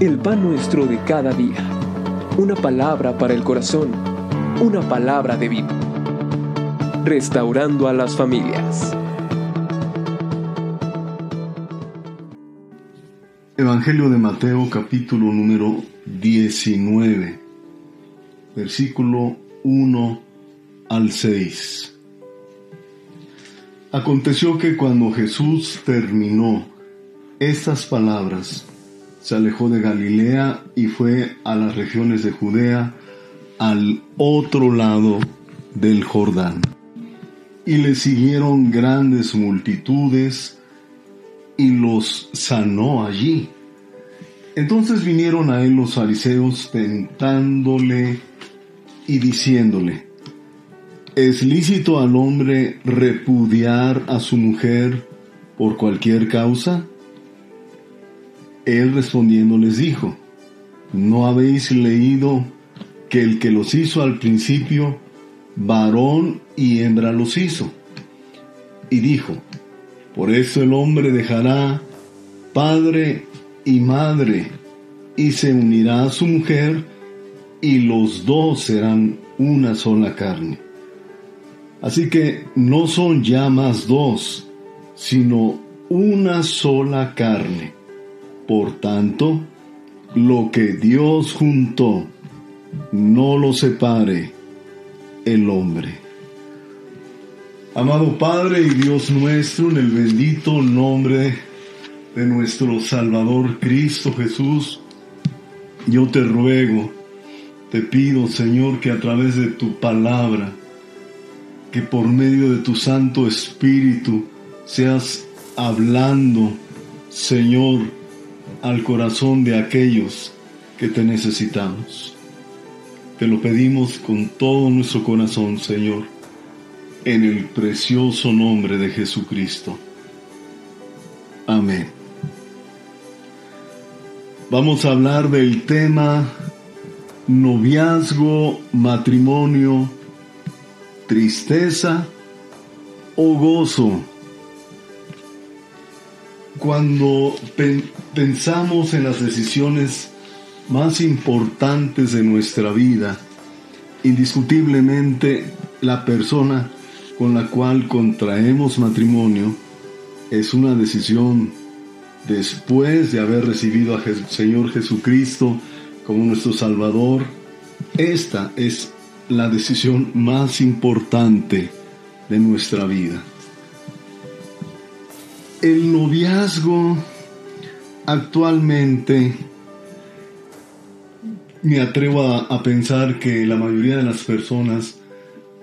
el pan nuestro de cada día. Una palabra para el corazón, una palabra de vida. Restaurando a las familias. Evangelio de Mateo capítulo número 19, versículo 1 al 6. Aconteció que cuando Jesús terminó estas palabras, se alejó de Galilea y fue a las regiones de Judea, al otro lado del Jordán. Y le siguieron grandes multitudes y los sanó allí. Entonces vinieron a él los fariseos tentándole y diciéndole, ¿es lícito al hombre repudiar a su mujer por cualquier causa? Él respondiendo les dijo, ¿no habéis leído que el que los hizo al principio, varón y hembra los hizo? Y dijo, por eso el hombre dejará padre y madre y se unirá a su mujer y los dos serán una sola carne. Así que no son ya más dos, sino una sola carne. Por tanto, lo que Dios juntó, no lo separe el hombre. Amado Padre y Dios nuestro, en el bendito nombre de nuestro Salvador Cristo Jesús, yo te ruego, te pido Señor que a través de tu palabra, que por medio de tu Santo Espíritu seas hablando, Señor, al corazón de aquellos que te necesitamos. Te lo pedimos con todo nuestro corazón, Señor, en el precioso nombre de Jesucristo. Amén. Vamos a hablar del tema noviazgo, matrimonio, tristeza o gozo cuando pensamos en las decisiones más importantes de nuestra vida, indiscutiblemente la persona con la cual contraemos matrimonio es una decisión después de haber recibido al Señor Jesucristo como nuestro Salvador. Esta es la decisión más importante de nuestra vida. El noviazgo actualmente me atrevo a, pensar que la mayoría de las personas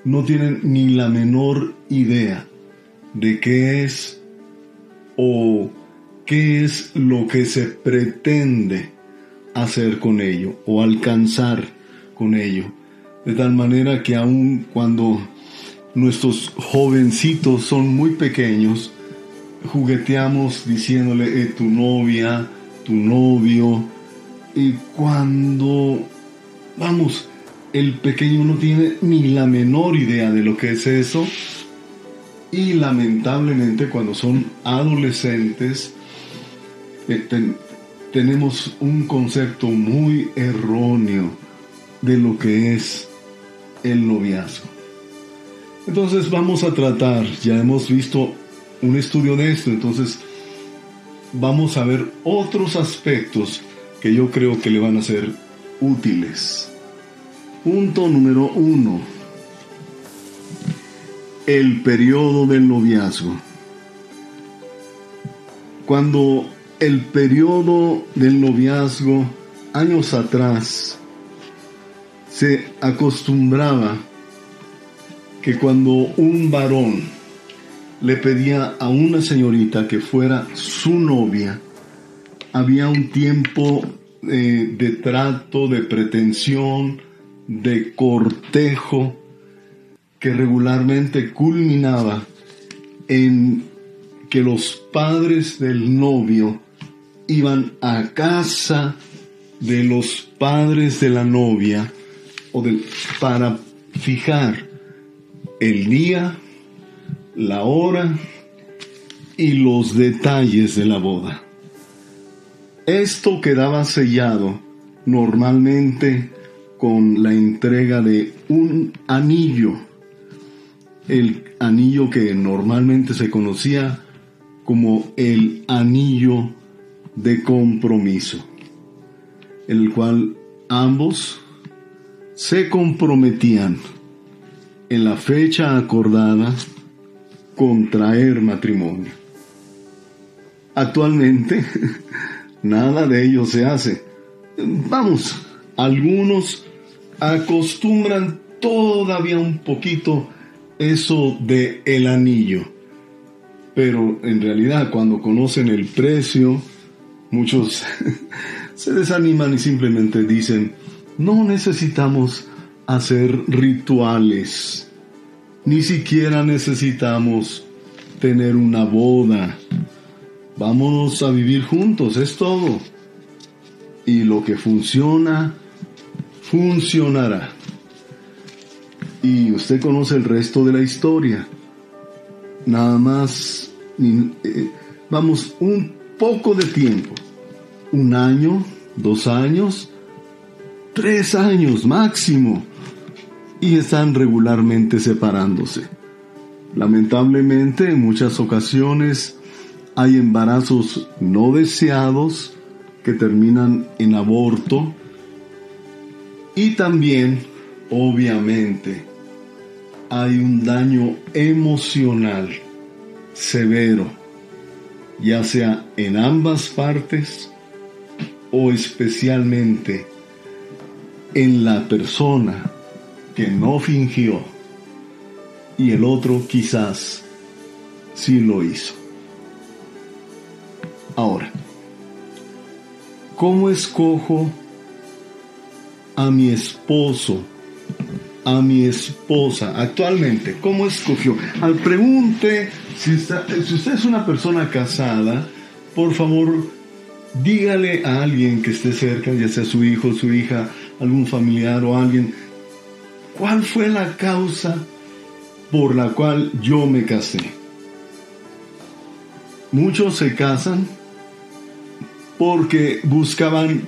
no tienen ni la menor idea de qué es o qué es lo que se pretende hacer con ello o alcanzar con ello. De tal manera que aun cuando nuestros jovencitos son muy pequeños, jugueteamos diciéndole eh, tu novia, tu novio, y cuando, vamos, el pequeño no tiene ni la menor idea de lo que es eso, y lamentablemente cuando son adolescentes, eh, tenemos un concepto muy erróneo de lo que es el noviazgo. Entonces vamos a tratar, ya hemos visto un estudio de esto, entonces vamos a ver otros aspectos que yo creo que le van a ser útiles. Punto número uno. El periodo del noviazgo. Cuando el periodo del noviazgo, años atrás, se acostumbraba que cuando un varón le pedía a una señorita que fuera su novia, había un tiempo eh, de trato, de pretensión, de cortejo, que regularmente culminaba en que los padres del novio iban a casa de los padres de la novia o para fijar el día, la hora y los detalles de la boda. Esto quedaba sellado normalmente con la entrega de un anillo, el anillo que normalmente se conocía como el anillo de compromiso, el cual ambos se comprometían en la fecha acordada contraer matrimonio. Actualmente nada de ello se hace. Vamos, algunos acostumbran todavía un poquito eso de el anillo. Pero en realidad cuando conocen el precio, muchos se desaniman y simplemente dicen, no necesitamos hacer rituales, ni siquiera necesitamos tener una boda. Vámonos a vivir juntos, es todo. Y lo que funciona, funcionará. Y usted conoce el resto de la historia. Nada más, eh, vamos, un poco de tiempo. Un año, dos años, tres años máximo. Y están regularmente separándose. Lamentablemente, en muchas ocasiones hay embarazos no deseados que terminan en aborto y también, obviamente, hay un daño emocional severo, ya sea en ambas partes o especialmente en la persona que no fingió y el otro quizás sí lo hizo. Ahora, ¿cómo escojo a mi esposo, a mi esposa actualmente? ¿Cómo escogió? Al pregunte si, si usted es una persona casada, por favor, dígale a alguien que esté cerca, ya sea su hijo, su hija, algún familiar o alguien, ¿cuál fue la causa por la cual yo me casé? Muchos se casan porque buscaban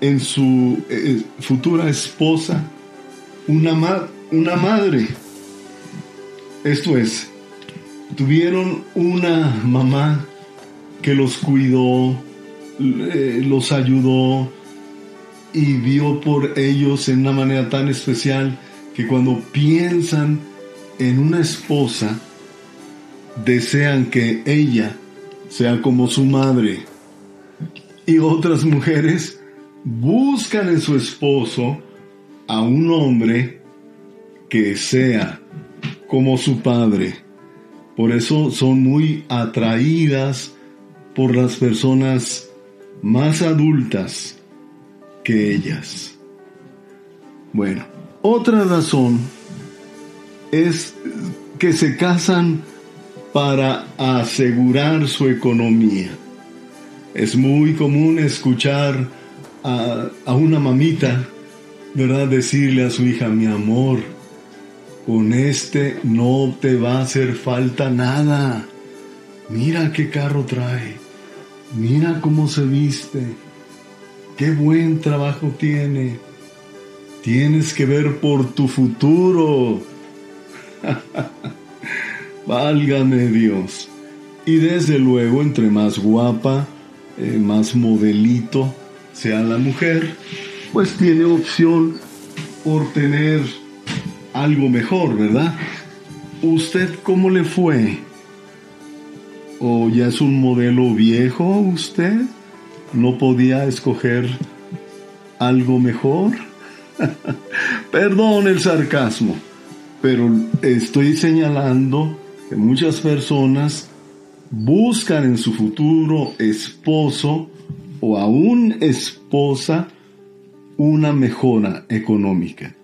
en su eh, futura esposa una, una madre. Esto es, tuvieron una mamá que los cuidó, los ayudó y vio por ellos en una manera tan especial que cuando piensan en una esposa, desean que ella sea como su madre. Y otras mujeres buscan en su esposo a un hombre que sea como su padre. Por eso son muy atraídas por las personas más adultas que ellas. Bueno, otra razón es que se casan para asegurar su economía. Es muy común escuchar a, una mamita, ¿verdad? Decirle a su hija, mi amor, con este no te va a hacer falta nada. Mira qué carro trae. Mira cómo se viste. Qué buen trabajo tiene. Tienes que ver por tu futuro. Válgame Dios. Y desde luego, entre más guapa, eh, más modelito sea la mujer, pues tiene opción por tener algo mejor, ¿verdad? ¿Usted cómo le fue? ¿O ya es un modelo viejo usted? ¿No podía escoger algo mejor? Perdón el sarcasmo, pero estoy señalando que muchas personas buscan en su futuro esposo o aún esposa una mejora económica.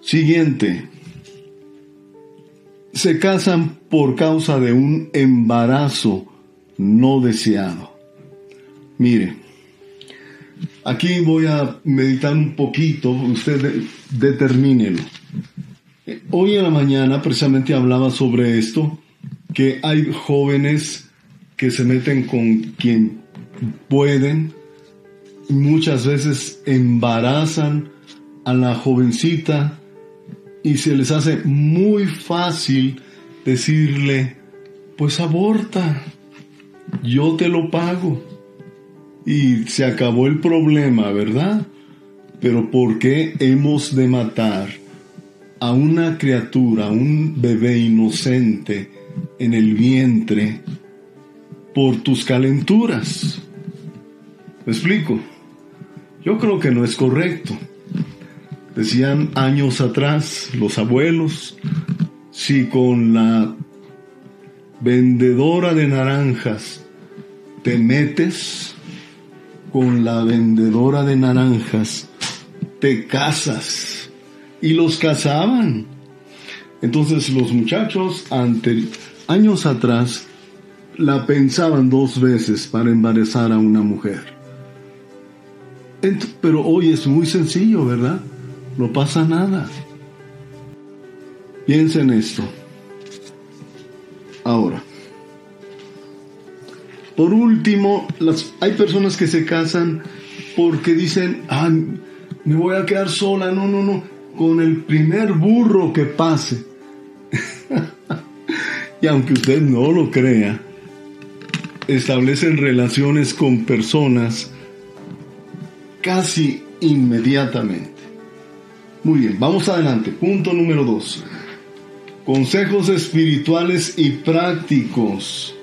Siguiente. Se casan por causa de un embarazo no deseado. Mire, aquí voy a meditar un poquito, usted determínelo. Hoy en la mañana precisamente hablaba sobre esto, que hay jóvenes que se meten con quien pueden, muchas veces embarazan a la jovencita y se les hace muy fácil decirle, pues aborta, yo te lo pago. Y se acabó el problema, ¿verdad? Pero ¿por qué hemos de matar a una criatura, un bebé inocente en el vientre por tus calenturas? ¿Me explico? Yo creo que no es correcto. Decían años atrás los abuelos, si con la vendedora de naranjas te metes, con la vendedora de naranjas te casas. Y los casaban. Entonces los muchachos años atrás la pensaban dos veces para embarazar a una mujer. pero hoy es muy sencillo, ¿verdad? no pasa nada. Piensa en esto. Ahora, por último, hay personas que se casan porque dicen, ah, me voy a quedar sola, no, no, no, con el primer burro que pase. y aunque usted no lo crea, establecen relaciones con personas casi inmediatamente. Muy bien, vamos adelante. Punto número dos. Consejos espirituales y prácticos.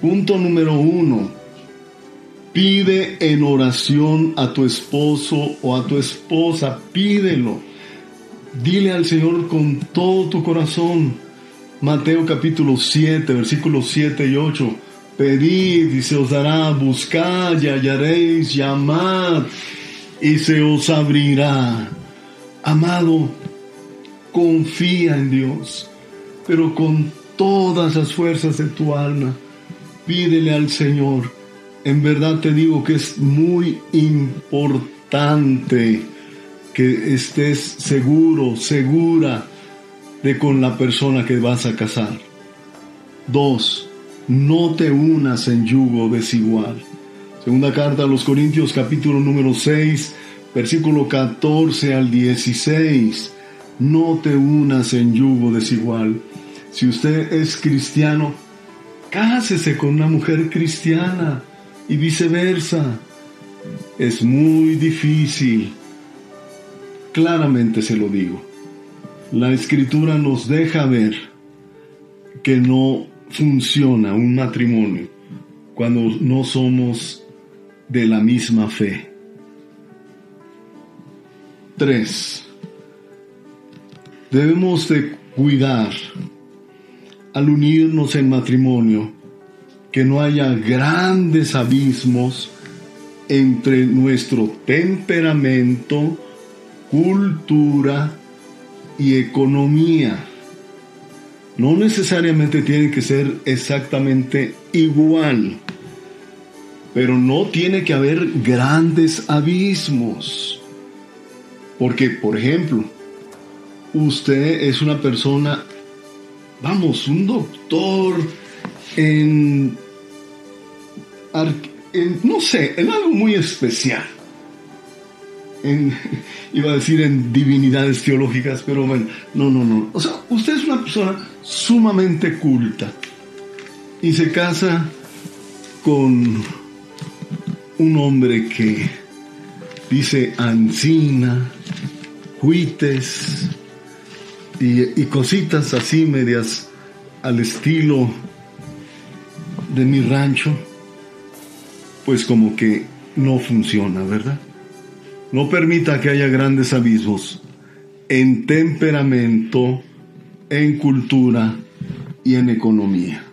Punto número uno. Pide en oración a tu esposo o a tu esposa. Pídelo. Dile al Señor con todo tu corazón. Mateo capítulo 7, versículos 7 y 8. Pedid y se os dará, buscad y hallaréis, llamad y se os abrirá. Amado, confía en Dios, pero con todas las fuerzas de tu alma, pídele al Señor. En verdad te digo que es muy importante que estés seguro, segura de con la persona que vas a casar. Dos, no te unas en yugo desigual. Segunda carta a los Corintios capítulo número 6 versículo 14 al 16, no te unas en yugo desigual. Si usted es cristiano, cásese con una mujer cristiana y viceversa. Es muy difícil. Claramente se lo digo. La escritura nos deja ver que no funciona un matrimonio cuando no somos de la misma fe. 3. Debemos de cuidar al unirnos en matrimonio que no haya grandes abismos entre nuestro temperamento, cultura y economía. No necesariamente tiene que ser exactamente igual, pero no tiene que haber grandes abismos. Porque, por ejemplo, usted es una persona, vamos, un doctor en, no sé, en algo muy especial. iba a decir en divinidades teológicas, pero bueno, no, no, no. O sea, usted es una persona sumamente culta y se casa con un hombre que dice Ancina, Huites y, cositas así medias al estilo de mi rancho, pues como que no funciona, ¿verdad? No permita que haya grandes abismos en temperamento, en cultura y en economía.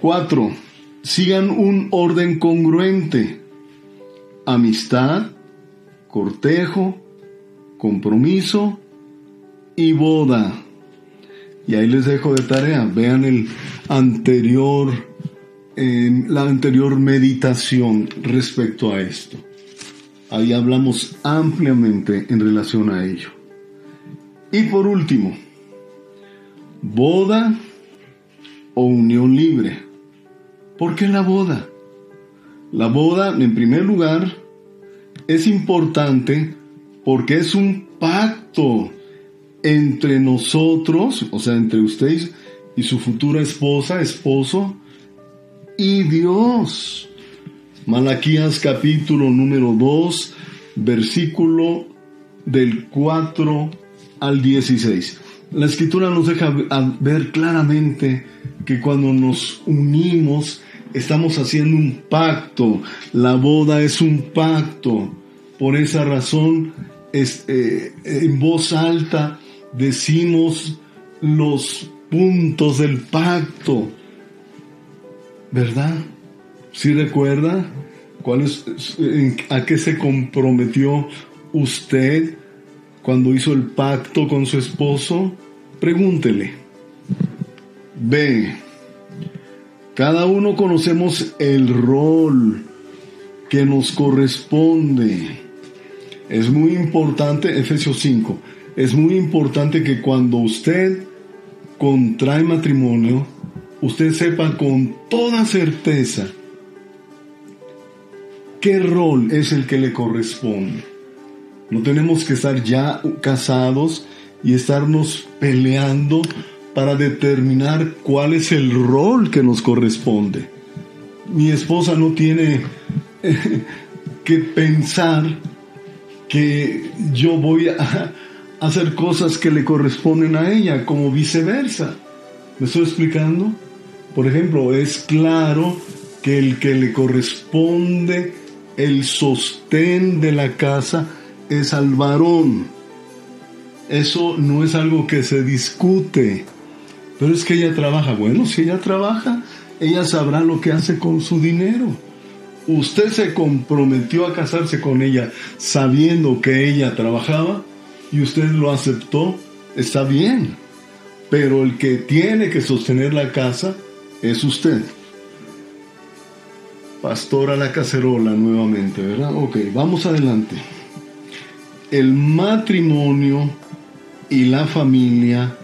Cuatro, sigan un orden congruente amistad, cortejo, compromiso y boda. Y ahí les dejo de tarea, vean el anterior, la anterior meditación respecto a esto. Ahí hablamos ampliamente en relación a ello. Y por último, boda o unión libre. ¿Por qué la boda? La boda, en primer lugar, es importante porque es un pacto entre nosotros, o sea, entre ustedes y su futura esposa, esposo, y Dios. Malaquías capítulo número 2, versículo del 4 al 16. La escritura nos deja ver claramente que cuando nos unimos estamos haciendo un pacto. La boda es un pacto. Por esa razón, eh, en voz alta decimos los puntos del pacto. ¿Verdad? ¿Sí recuerda cuál es, a qué se comprometió usted cuando hizo el pacto con su esposo? Pregúntele. B. Cada uno conocemos el rol que nos corresponde. Es muy importante, Efesios 5, es muy importante que cuando usted contrae matrimonio, usted sepa con toda certeza qué rol es el que le corresponde. No tenemos que estar ya casados y estarnos peleando para determinar cuál es el rol que nos corresponde. Mi esposa no tiene eh, que pensar que yo voy a hacer cosas que le corresponden a ella, como viceversa. ¿Me estoy explicando? Por ejemplo, es claro que el que le corresponde el sostén de la casa es al varón. Eso no es algo que se discute. Pero es que ella trabaja. Bueno, si ella trabaja, ella sabrá lo que hace con su dinero. Usted se comprometió a casarse con ella sabiendo que ella trabajaba y usted lo aceptó, está bien. Pero el que tiene que sostener la casa es usted. Pastora la cacerola nuevamente, ¿verdad? Ok, vamos adelante. El matrimonio y la familia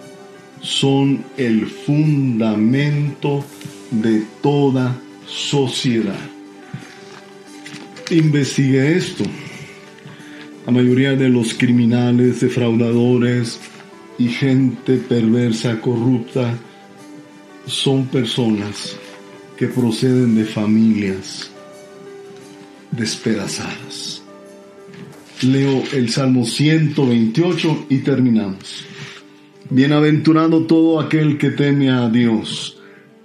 son el fundamento de toda sociedad. Investigue esto. La mayoría de los criminales, defraudadores y gente perversa, corrupta, son personas que proceden de familias despedazadas. Leo el Salmo 128 y terminamos. Bienaventurado todo aquel que teme a Dios,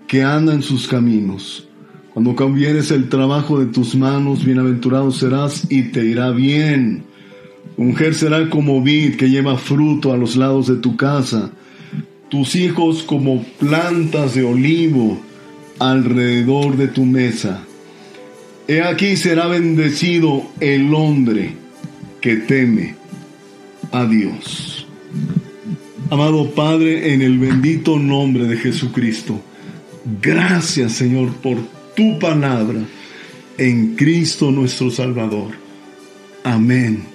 que anda en sus caminos. Cuando cambies el trabajo de tus manos, bienaventurado serás y te irá bien. Mujer será como vid que lleva fruto a los lados de tu casa, tus hijos como plantas de olivo alrededor de tu mesa. He aquí será bendecido el hombre que teme a Dios. Amado Padre, en el bendito nombre de Jesucristo, gracias Señor por tu palabra en Cristo nuestro Salvador. Amén